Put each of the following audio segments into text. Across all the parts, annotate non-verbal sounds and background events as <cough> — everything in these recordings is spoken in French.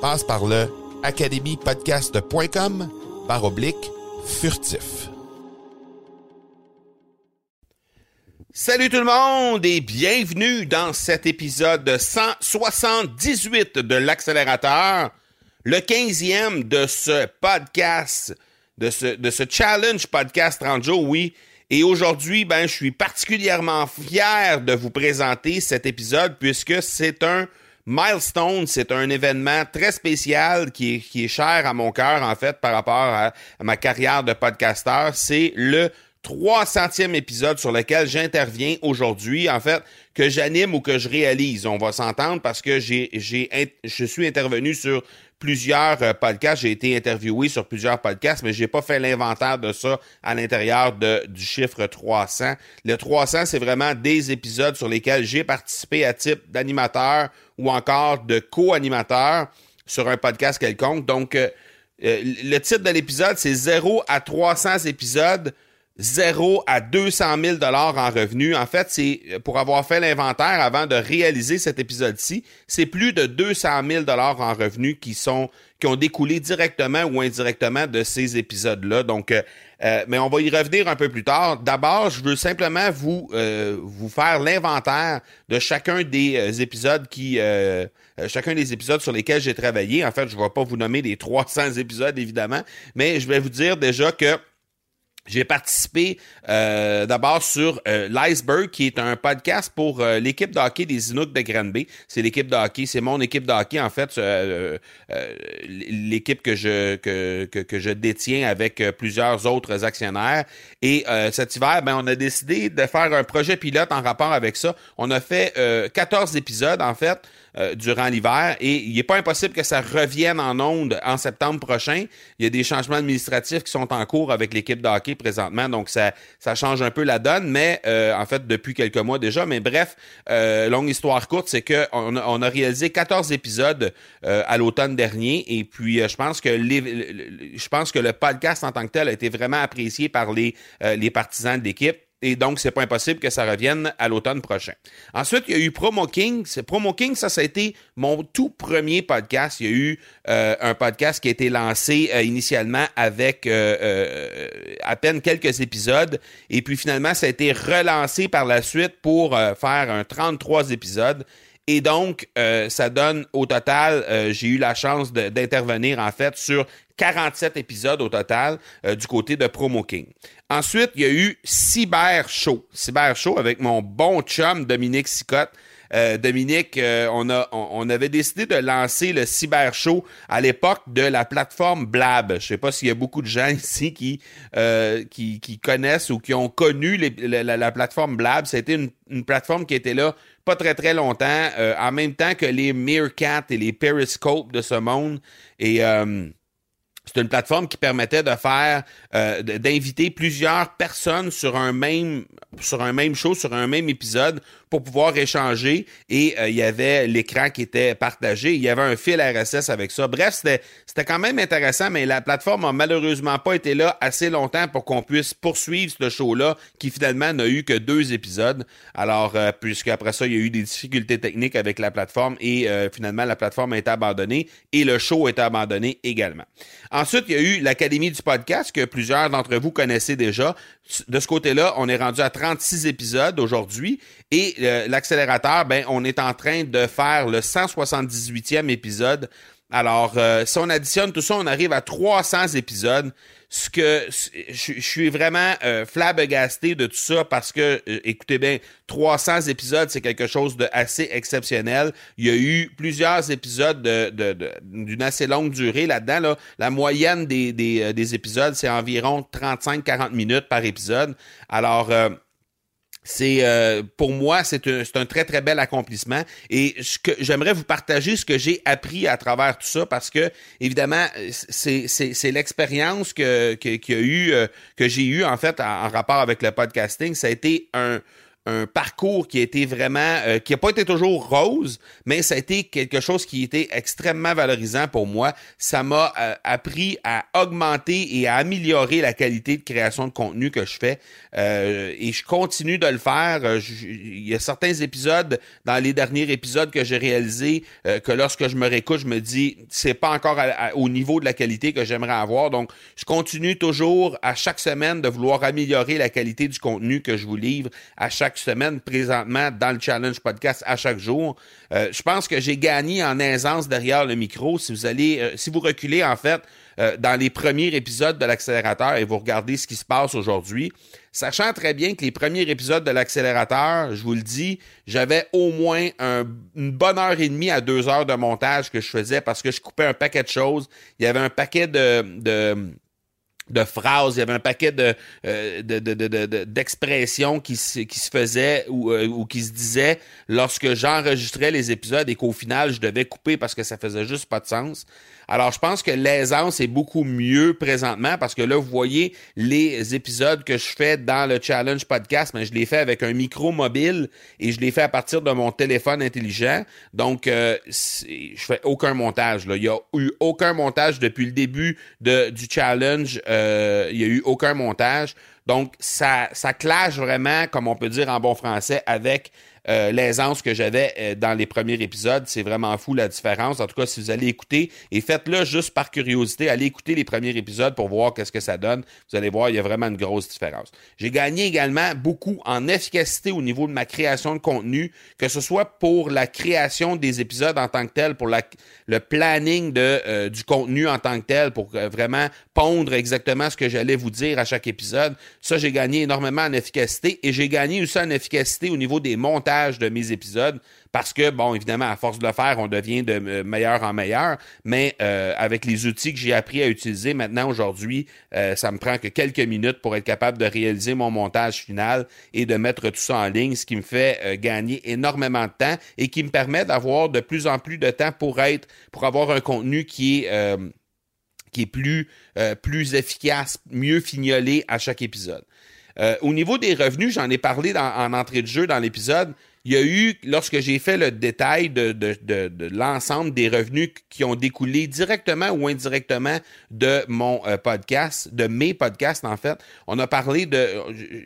Passe par le academypodcast.com par oblique furtif. Salut tout le monde et bienvenue dans cet épisode 178 de l'accélérateur, le 15e de ce podcast, de ce, challenge podcast 30 jours, oui. Et aujourd'hui, ben, je suis particulièrement fier de vous présenter cet épisode puisque c'est un milestone, c'est un événement très spécial qui est, cher à mon cœur, en fait, par rapport à, à ma carrière de podcasteur. C'est le 300e épisode sur lequel j'interviens aujourd'hui, en fait, que j'anime ou que je réalise. On va s'entendre parce que j'ai, j'ai, je suis intervenu sur plusieurs euh, podcasts, j'ai été interviewé sur plusieurs podcasts, mais j'ai pas fait l'inventaire de ça à l'intérieur de, du chiffre 300. Le 300, c'est vraiment des épisodes sur lesquels j'ai participé à type d'animateur ou encore de co-animateur sur un podcast quelconque. Donc, euh, euh, le titre de l'épisode, c'est 0 à 300 épisodes 0 à 200 000 dollars en revenus. En fait, c'est pour avoir fait l'inventaire avant de réaliser cet épisode-ci, c'est plus de 200 000 dollars en revenus qui sont qui ont découlé directement ou indirectement de ces épisodes-là. Donc, euh, euh, mais on va y revenir un peu plus tard. D'abord, je veux simplement vous euh, vous faire l'inventaire de chacun des euh, épisodes qui euh, chacun des épisodes sur lesquels j'ai travaillé. En fait, je ne vais pas vous nommer les <laughs> 300 épisodes évidemment, mais je vais vous dire déjà que j'ai participé euh, d'abord sur euh, l'Iceberg, qui est un podcast pour euh, l'équipe de hockey des Inuks de Granby. C'est l'équipe de hockey, c'est mon équipe de hockey, en fait, euh, euh, l'équipe que je, que, que, que, je détiens avec plusieurs autres actionnaires. Et cet hiver, ben, on a décidé de faire un projet pilote en rapport avec ça. On a fait 14 épisodes, en fait. Euh, durant l'hiver et il n'est pas impossible que ça revienne en onde en septembre prochain. Il y a des changements administratifs qui sont en cours avec l'équipe de hockey présentement, donc ça, ça change un peu la donne, mais euh, en fait depuis quelques mois déjà. Mais bref, euh, longue histoire courte, c'est que on, on, a réalisé 14 épisodes euh, à l'automne dernier et puis je pense que les, je pense que le podcast en tant que tel a été vraiment apprécié par les, les partisans de l'équipe. Et donc, c'est pas impossible que ça revienne à l'automne prochain. Ensuite, il y a eu Promo King. Promo King, ça, ça a été mon tout premier podcast. Il y a eu euh, un podcast qui a été lancé euh, initialement avec euh, euh à peine quelques épisodes. Et puis finalement, ça a été relancé par la suite pour euh, faire un 33 épisodes. Et donc, euh, ça donne au total, euh, j'ai eu la chance d'intervenir en fait sur 47 épisodes au total euh, du côté de Promo King. Ensuite, il y a eu Cyber Show. Cyber Show avec mon bon chum Dominique Sicotte. Euh, Dominique, euh, on, a, on, avait décidé de lancer le Cyber Show à l'époque de la plateforme Blab. Je sais pas s'il y a beaucoup de gens <laughs> ici qui, qui, connaissent ou qui ont connu la, la, plateforme Blab. C'était une, plateforme qui était là pas très très longtemps, en même temps que les Meerkat et les Periscope de ce monde. Et c'est une plateforme qui permettait de faire, euh, d'inviter plusieurs personnes sur un même, sur un même show, sur un même épisode pour pouvoir échanger et euh, il y avait l'écran qui était partagé. Il y avait un fil RSS avec ça. Bref, c'était, quand même intéressant, mais la plateforme a malheureusement pas été là assez longtemps pour qu'on puisse poursuivre ce show-là qui finalement n'a eu que deux épisodes. Alors, euh, puisqu'après ça, il y a eu des difficultés techniques avec la plateforme et euh, finalement, la plateforme a été abandonnée et le show a été abandonné également. Ensuite, il y a eu l'Académie du podcast que plusieurs d'entre vous connaissez déjà. De ce côté-là, on est rendu à 36 épisodes aujourd'hui et l'accélérateur, ben, on est en train de faire le 178e épisode. Alors, euh, si on additionne tout ça, on arrive à 300 épisodes. Ce que je, suis vraiment euh, de tout ça parce que, euh, écoutez bien, 300 épisodes, c'est quelque chose de assez exceptionnel. Il y a eu plusieurs épisodes d'une de, assez longue durée là-dedans. Là. La moyenne des, des épisodes, c'est environ 35-40 minutes par épisode. Alors, c'est euh, pour moi c'est un, un, très très bel accomplissement. Et j'aimerais vous partager ce que j'ai appris à travers tout ça parce que évidemment c'est l'expérience que, que y a eu euh, que j'ai eu en fait en, rapport avec le podcasting. Ça a été un un parcours qui a été vraiment, euh, qui n'a pas été toujours rose, mais ça a été quelque chose qui était extrêmement valorisant pour moi. Ça m'a euh, appris à augmenter et à améliorer la qualité de création de contenu que je fais. Euh, et je continue de le faire. il y a certains épisodes, dans les derniers épisodes que j'ai réalisés, que lorsque je me réécoute, je me dis, c'est pas encore au niveau de la qualité que j'aimerais avoir. Donc, je continue toujours à chaque semaine de vouloir améliorer la qualité du contenu que je vous livre à chaque semaine présentement dans le Challenge Podcast à chaque jour. Euh, je pense que j'ai gagné en aisance derrière le micro. Si vous allez, euh, si vous reculez en fait euh, dans les premiers épisodes de l'accélérateur et vous regardez ce qui se passe aujourd'hui, sachant très bien que les premiers épisodes de l'accélérateur, je vous le dis, j'avais au moins une bonne heure et demie à deux heures de montage que je faisais parce que je coupais un paquet de choses. Il y avait un paquet de, de de phrases, il y avait un paquet de, euh, d'expressions qui, se, qui se faisaient ou, euh, ou qui se disaient lorsque j'enregistrais les épisodes et qu'au final je devais couper parce que ça faisait juste pas de sens. Alors, je pense que l'aisance est beaucoup mieux présentement parce que là, vous voyez les épisodes que je fais dans le Challenge Podcast, mais je les fais avec un micro mobile et je les fais à partir de mon téléphone intelligent. Donc, euh, je fais aucun montage. Là. Il n'y a eu aucun montage depuis le début de, du challenge. Euh, il n'y a eu aucun montage. Donc, ça, ça clash vraiment, comme on peut dire en bon français, avec euh, l'aisance que j'avais euh, dans les premiers épisodes. C'est vraiment fou la différence. En tout cas, si vous allez écouter, et faites-le juste par curiosité, allez écouter les premiers épisodes pour voir qu'est-ce que ça donne. Vous allez voir, il y a vraiment une grosse différence. J'ai gagné également beaucoup en efficacité au niveau de ma création de contenu, que ce soit pour la création des épisodes en tant que tel, pour le planning de, euh, du contenu en tant que tel, pour vraiment pondre exactement ce que j'allais vous dire à chaque épisode. Ça, j'ai gagné énormément en efficacité et j'ai gagné aussi en efficacité au niveau des montages de mes épisodes parce que, bon, évidemment, à force de le faire, on devient de euh, meilleur en meilleur, mais euh, avec les outils que j'ai appris à utiliser maintenant aujourd'hui, euh, ça me prend que quelques minutes pour être capable de réaliser mon montage final et de mettre tout ça en ligne, ce qui me fait gagner énormément de temps et qui me permet d'avoir de plus en plus de temps pour être, pour avoir un contenu qui est qui est plus, plus efficace, mieux fignolé à chaque épisode. Euh, au niveau des revenus, j'en ai parlé en entrée de jeu dans l'épisode. Il y a eu, lorsque j'ai fait le détail de, l'ensemble des revenus qui ont découlé directement ou indirectement de mon euh, podcast, de mes podcasts en fait, on a parlé de,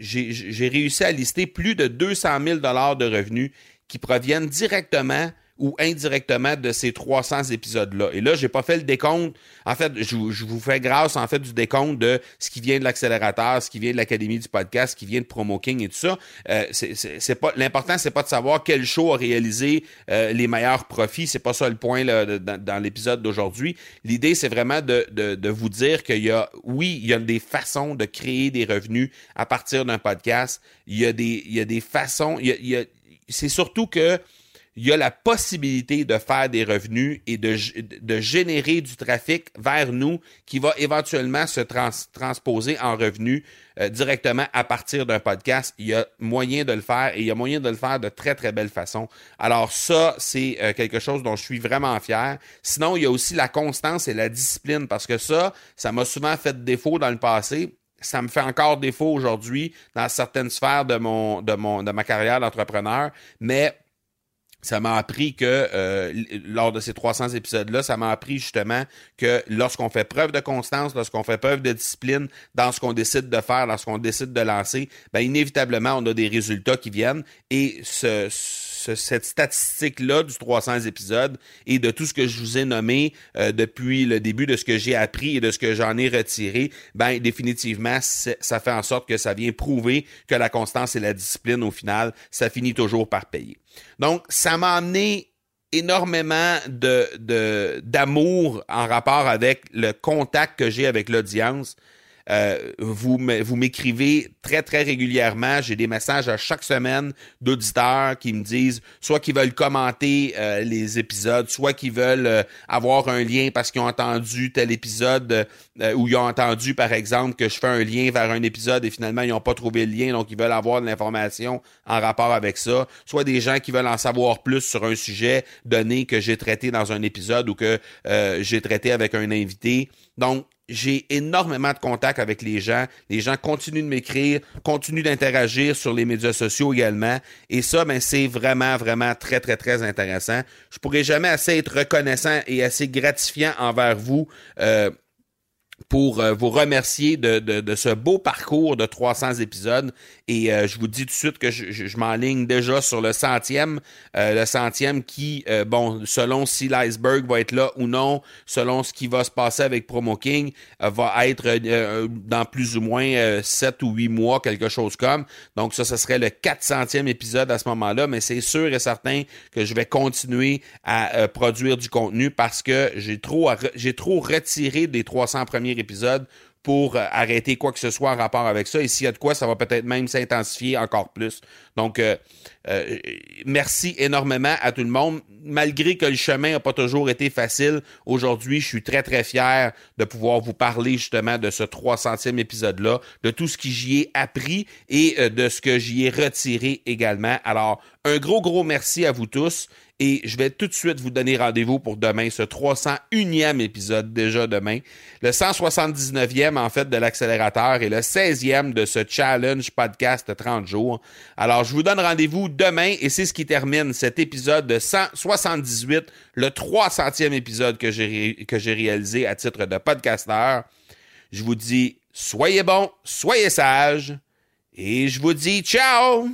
j'ai réussi à lister plus de 200 000 dollars de revenus qui proviennent directement ou indirectement de ces 300 épisodes-là. Et là, j'ai pas fait le décompte. En fait, je, vous fais grâce en fait du décompte de ce qui vient de l'accélérateur, ce qui vient de l'académie du podcast, ce qui vient de Promo King et tout ça. Euh, c'est pas l'important, c'est pas de savoir quel show a réalisé euh, les meilleurs profits. C'est pas ça le point là, dans, l'épisode d'aujourd'hui. L'idée, c'est vraiment de, de, de, vous dire qu'il y a, oui, il y a des façons de créer des revenus à partir d'un podcast. Il y a des, il y a des façons. Il y a, c'est surtout que il y a la possibilité de faire des revenus et de, de générer du trafic vers nous qui va éventuellement se transposer en revenus euh, directement à partir d'un podcast. Il y a moyen de le faire et il y a moyen de le faire de très, très belle façon. Alors ça, c'est euh, quelque chose dont je suis vraiment fier. Sinon, il y a aussi la constance et la discipline parce que ça, ça m'a souvent fait défaut dans le passé ça me fait encore défaut aujourd'hui dans certaines sphères de mon de mon de ma carrière d'entrepreneur, mais ça m'a appris que euh, lors de ces 300 épisodes-là, ça m'a appris justement que lorsqu'on fait preuve de constance, lorsqu'on fait preuve de discipline dans ce qu'on décide de faire, lorsqu'on décide de lancer, ben inévitablement on a des résultats qui viennent. Et ce cette statistique-là du 300 épisodes et de tout ce que je vous ai nommé euh, depuis le début de ce que j'ai appris et de ce que j'en ai retiré, ben définitivement, ça fait en sorte que ça vient prouver que la constance et la discipline, au final, ça finit toujours par payer. Donc, ça m'a amené énormément de d'amour en rapport avec le contact que j'ai avec l'audience. Euh, vous m'écrivez très, très régulièrement. J'ai des messages à chaque semaine d'auditeurs qui me disent soit qu'ils veulent commenter euh, les épisodes, soit qu'ils veulent euh, avoir un lien parce qu'ils ont entendu tel épisode ou ils ont entendu, par exemple, que je fais un lien vers un épisode et finalement, ils n'ont pas trouvé le lien, donc ils veulent avoir de l'information en rapport avec ça. Soit des gens qui veulent en savoir plus sur un sujet donné que j'ai traité dans un épisode ou que j'ai traité avec un invité. Donc, j'ai énormément de contacts avec les gens. Les gens continuent de m'écrire, continuent d'interagir sur les médias sociaux également. Et ça, ben, c'est vraiment, vraiment très, très, très intéressant. Je pourrais jamais assez être reconnaissant et assez gratifiant envers vous. Euh, pour euh, vous remercier de, de, ce beau parcours de 300 épisodes. Et euh, je vous dis tout de suite que je, je, m'enligne déjà sur le centième. Euh, le centième qui, bon, selon si l'iceberg va être là ou non, selon ce qui va se passer avec Promo King, va être dans plus ou moins 7 ou 8 mois, quelque chose comme. Donc ça, ce serait le 400e épisode à ce moment-là. Mais c'est sûr et certain que je vais continuer à produire du contenu parce que j'ai trop, j'ai trop retiré des 300 premiers épisode pour euh, arrêter quoi que ce soit en rapport avec ça. Et s'il y a de quoi, ça va peut-être même s'intensifier encore plus. Donc, euh, euh, merci énormément à tout le monde. Malgré que le chemin n'a pas toujours été facile, aujourd'hui, je suis très, très fier de pouvoir vous parler justement de ce 300e épisode-là, de tout ce que j'y ai appris et de ce que j'y ai retiré également. Alors, un gros, gros merci à vous tous. Et je vais tout de suite vous donner rendez-vous pour demain, ce 301e épisode déjà demain. Le 179e en fait de l'accélérateur et le 16e de ce challenge podcast 30 jours. Alors je vous donne rendez-vous demain et c'est ce qui termine cet épisode de 178, le 300e épisode que j'ai, réalisé à titre de podcasteur. Je vous dis soyez bons, soyez sages et je vous dis ciao!